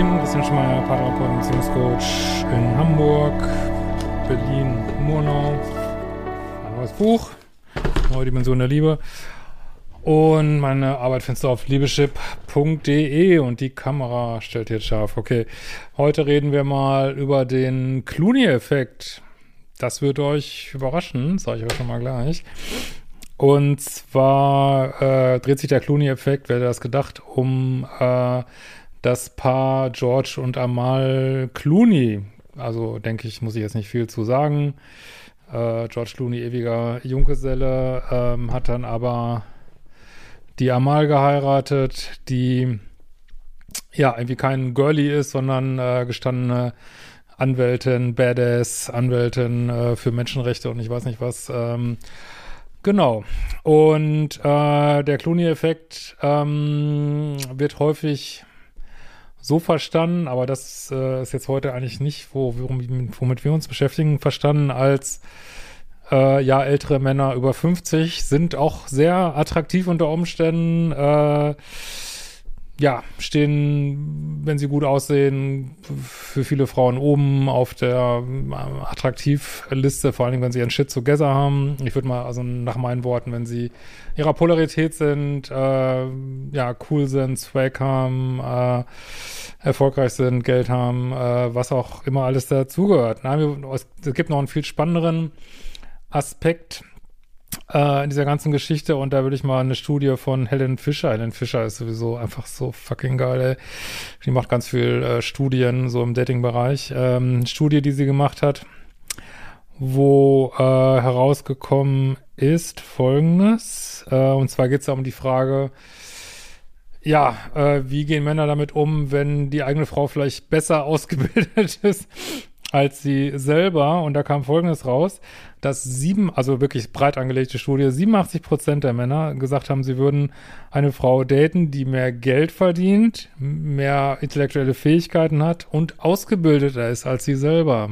Lieben, Christian Schmeier, Paartherapeut und Beziehungscoach in Hamburg, Berlin, Murnau. Ein neues Buch, Neue Dimension der Liebe. Und meine Arbeit findest du auf liebeschip.de und die Kamera stellt jetzt scharf. Okay, heute reden wir mal über den Clooney-Effekt. Das wird euch überraschen, sage ich euch schon mal gleich. Und zwar äh, dreht sich der Clooney-Effekt, wer das gedacht, um äh, das Paar George und Amal Clooney. Also denke ich, muss ich jetzt nicht viel zu sagen. Äh, George Clooney, ewiger Junggeselle, ähm, hat dann aber die Amal geheiratet, die ja irgendwie kein Girlie ist, sondern äh, gestandene Anwältin, Badass, Anwältin äh, für Menschenrechte und ich weiß nicht was. Ähm, genau. Und äh, der Clooney-Effekt ähm, wird häufig so verstanden, aber das äh, ist jetzt heute eigentlich nicht, wo, womit wir uns beschäftigen, verstanden als äh, ja, ältere Männer über 50 sind auch sehr attraktiv unter Umständen. Äh, ja, stehen, wenn sie gut aussehen, für viele Frauen oben auf der äh, Attraktivliste, vor Dingen, wenn sie ihren Shit together haben. Ich würde mal, also nach meinen Worten, wenn sie ihrer Polarität sind, äh, ja, cool sind, Swag haben, äh, erfolgreich sind, Geld haben, äh, was auch immer alles dazugehört. Nein, es gibt noch einen viel spannenderen Aspekt äh, in dieser ganzen Geschichte und da würde ich mal eine Studie von Helen Fischer, Helen Fischer ist sowieso einfach so fucking geil, ey. Die macht ganz viel äh, Studien so im Dating-Bereich. Ähm, Studie, die sie gemacht hat, wo äh, herausgekommen ist folgendes, äh, und zwar geht es da um die Frage, ja, äh, wie gehen Männer damit um, wenn die eigene Frau vielleicht besser ausgebildet ist als sie selber, und da kam Folgendes raus, dass sieben, also wirklich breit angelegte Studie, 87 Prozent der Männer gesagt haben, sie würden eine Frau daten, die mehr Geld verdient, mehr intellektuelle Fähigkeiten hat und ausgebildeter ist als sie selber.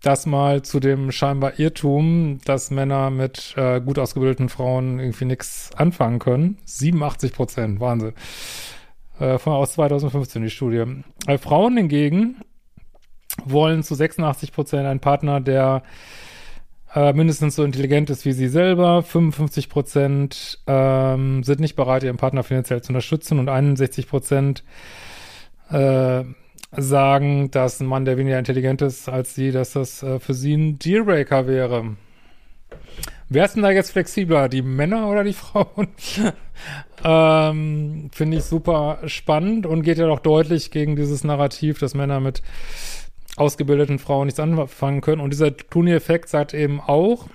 Das mal zu dem scheinbar Irrtum, dass Männer mit äh, gut ausgebildeten Frauen irgendwie nichts anfangen können. 87 Prozent, Wahnsinn. Äh, von aus 2015 die Studie. Äh, Frauen hingegen wollen zu 86 Prozent einen Partner, der äh, mindestens so intelligent ist wie sie selber. 55 Prozent ähm, sind nicht bereit, ihren Partner finanziell zu unterstützen und 61 Prozent äh, sagen, dass ein Mann, der weniger intelligent ist als sie, dass das äh, für sie ein Dealbreaker wäre. Wer ist denn da jetzt flexibler, die Männer oder die Frauen? ähm, Finde ich super spannend und geht ja doch deutlich gegen dieses Narrativ, dass Männer mit ausgebildeten Frauen nichts anfangen können. Und dieser Clooney-Effekt sagt eben auch,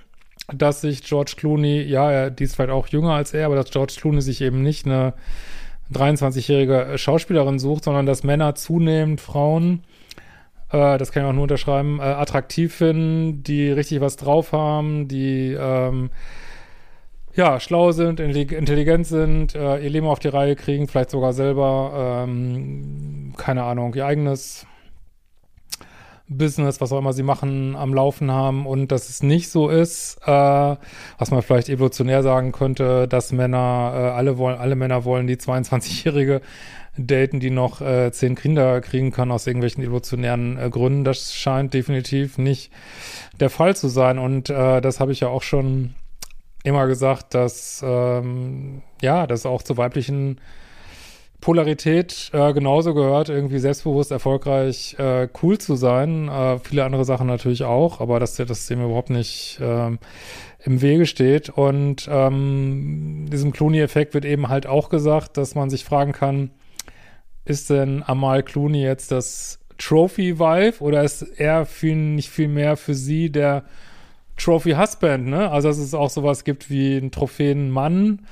dass sich George Clooney, ja, er, die ist vielleicht auch jünger als er, aber dass George Clooney sich eben nicht eine 23-jährige Schauspielerin sucht, sondern dass Männer zunehmend Frauen äh, das kann ich auch nur unterschreiben, äh, attraktiv finden, die richtig was drauf haben, die ähm, ja, schlau sind, intelligent sind, äh, ihr Leben auf die Reihe kriegen, vielleicht sogar selber, ähm, keine Ahnung, ihr eigenes Business, was auch immer sie machen, am Laufen haben und dass es nicht so ist, äh, was man vielleicht evolutionär sagen könnte, dass Männer, äh, alle wollen, alle Männer wollen die 22-Jährige daten, die noch äh, zehn Kinder kriegen kann aus irgendwelchen evolutionären äh, Gründen. Das scheint definitiv nicht der Fall zu sein. Und äh, das habe ich ja auch schon immer gesagt, dass ähm, ja, das auch zu weiblichen Polarität äh, genauso gehört, irgendwie selbstbewusst, erfolgreich, äh, cool zu sein. Äh, viele andere Sachen natürlich auch, aber dass das dem überhaupt nicht ähm, im Wege steht. Und ähm, diesem Clooney-Effekt wird eben halt auch gesagt, dass man sich fragen kann, ist denn Amal Clooney jetzt das Trophy-Wife oder ist er viel, nicht viel mehr für sie der Trophy-Husband, ne? Also dass es auch sowas gibt wie ein Trophäenmann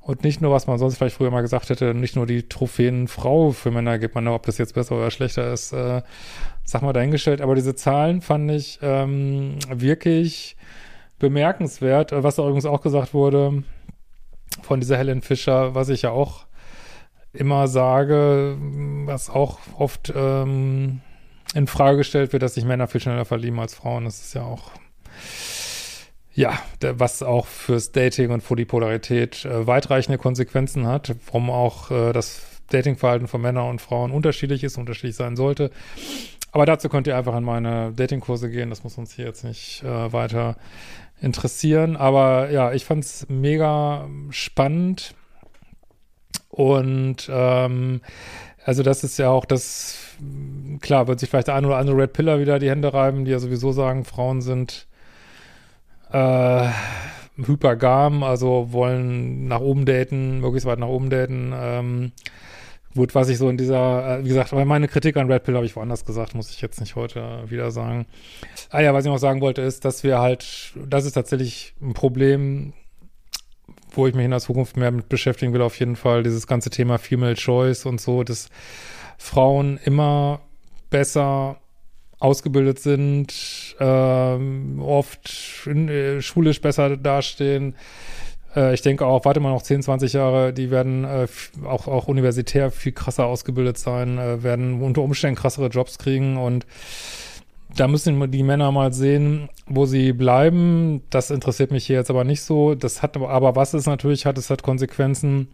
und nicht nur, was man sonst vielleicht früher mal gesagt hätte, nicht nur die Trophäenfrau für Männer gibt man, ob das jetzt besser oder schlechter ist, äh, sag mal dahingestellt. Aber diese Zahlen fand ich ähm, wirklich bemerkenswert. Was übrigens auch gesagt wurde von dieser Helen Fischer, was ich ja auch immer sage, was auch oft ähm, in Frage gestellt wird, dass sich Männer viel schneller verlieben als Frauen. Das ist ja auch ja, was auch fürs Dating und für die Polarität äh, weitreichende Konsequenzen hat, warum auch äh, das Datingverhalten von Männern und Frauen unterschiedlich ist, unterschiedlich sein sollte. Aber dazu könnt ihr einfach in meine Datingkurse gehen. Das muss uns hier jetzt nicht äh, weiter interessieren. Aber ja, ich fand es mega spannend. Und ähm, also das ist ja auch das, klar, wird sich vielleicht der eine oder andere Red Pillar wieder die Hände reiben, die ja sowieso sagen, Frauen sind äh, hypergam, also wollen nach oben daten, möglichst weit nach oben daten. Ähm, gut, was ich so in dieser, äh, wie gesagt, aber meine Kritik an Red Pill habe ich woanders gesagt, muss ich jetzt nicht heute wieder sagen. Ah ja, was ich noch sagen wollte, ist, dass wir halt, das ist tatsächlich ein Problem, wo ich mich in der Zukunft mehr mit beschäftigen will, auf jeden Fall, dieses ganze Thema Female Choice und so, dass Frauen immer besser ausgebildet sind, ähm, oft in, äh, schulisch besser dastehen. Äh, ich denke auch, warte mal noch 10, 20 Jahre, die werden äh, auch, auch universitär viel krasser ausgebildet sein, äh, werden unter Umständen krassere Jobs kriegen und da müssen die Männer mal sehen, wo sie bleiben. Das interessiert mich hier jetzt aber nicht so. Das hat aber, was es natürlich hat, es hat Konsequenzen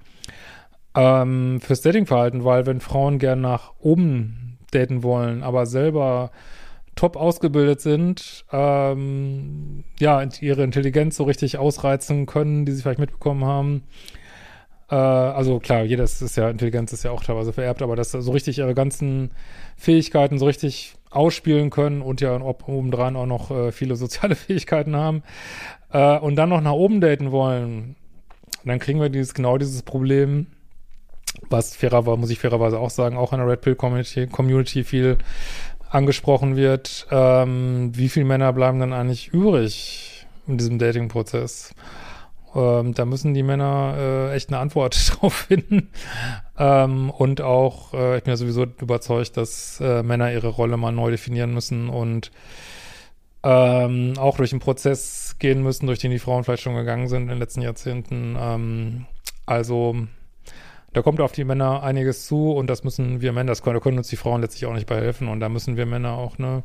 ähm, fürs Datingverhalten, weil wenn Frauen gern nach oben daten wollen, aber selber top ausgebildet sind, ähm, ja, ihre Intelligenz so richtig ausreizen können, die sie vielleicht mitbekommen haben. Äh, also klar, jedes ist ja, Intelligenz ist ja auch teilweise vererbt, aber dass so richtig ihre ganzen Fähigkeiten so richtig ausspielen können und ja obendrein auch noch äh, viele soziale Fähigkeiten haben äh, und dann noch nach oben daten wollen, dann kriegen wir dieses, genau dieses Problem, was fairerweise, muss ich fairerweise auch sagen, auch in der Red Pill Community, Community viel angesprochen wird, ähm, wie viele Männer bleiben dann eigentlich übrig in diesem Dating-Prozess? Ähm, da müssen die Männer äh, echt eine Antwort drauf finden. Ähm, und auch, äh, ich bin ja sowieso überzeugt, dass äh, Männer ihre Rolle mal neu definieren müssen und ähm, auch durch den Prozess gehen müssen, durch den die Frauen vielleicht schon gegangen sind in den letzten Jahrzehnten. Ähm, also da kommt auf die Männer einiges zu und das müssen wir Männer, das können, da können uns die Frauen letztlich auch nicht bei helfen und da müssen wir Männer auch eine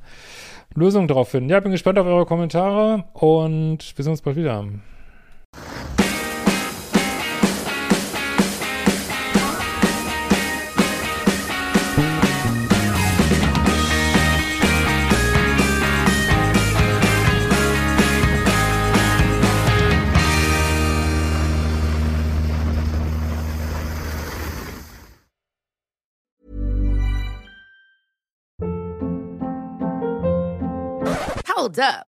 Lösung drauf finden. Ja, bin gespannt auf eure Kommentare und wir sehen uns bald wieder. Hold up.